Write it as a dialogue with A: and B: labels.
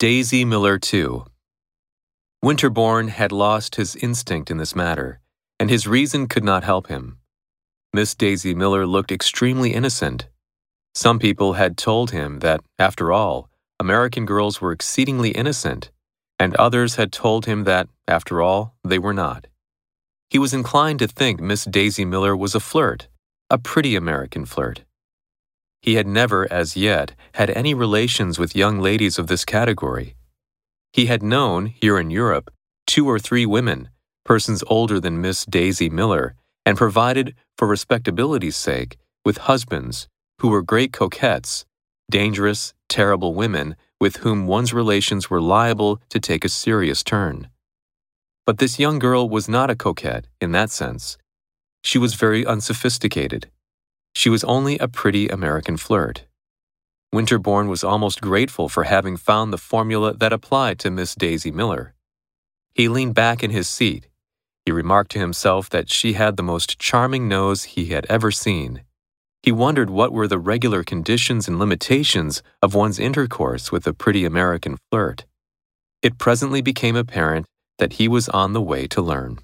A: Daisy Miller, two. Winterbourne had lost his instinct in this matter, and his reason could not help him. Miss Daisy Miller looked extremely innocent. Some people had told him that, after all, American girls were exceedingly innocent, and others had told him that, after all, they were not. He was inclined to think Miss Daisy Miller was a flirt, a pretty American flirt. He had never, as yet, had any relations with young ladies of this category. He had known, here in Europe, two or three women, persons older than Miss Daisy Miller, and provided, for respectability's sake, with husbands who were great coquettes, dangerous, terrible women with whom one's relations were liable to take a serious turn. But this young girl was not a coquette in that sense. She was very unsophisticated. She was only a pretty American flirt. Winterbourne was almost grateful for having found the formula that applied to Miss Daisy Miller. He leaned back in his seat. He remarked to himself that she had the most charming nose he had ever seen. He wondered what were the regular conditions and limitations of one's intercourse with a pretty American flirt. It presently became apparent that he was on the way to learn.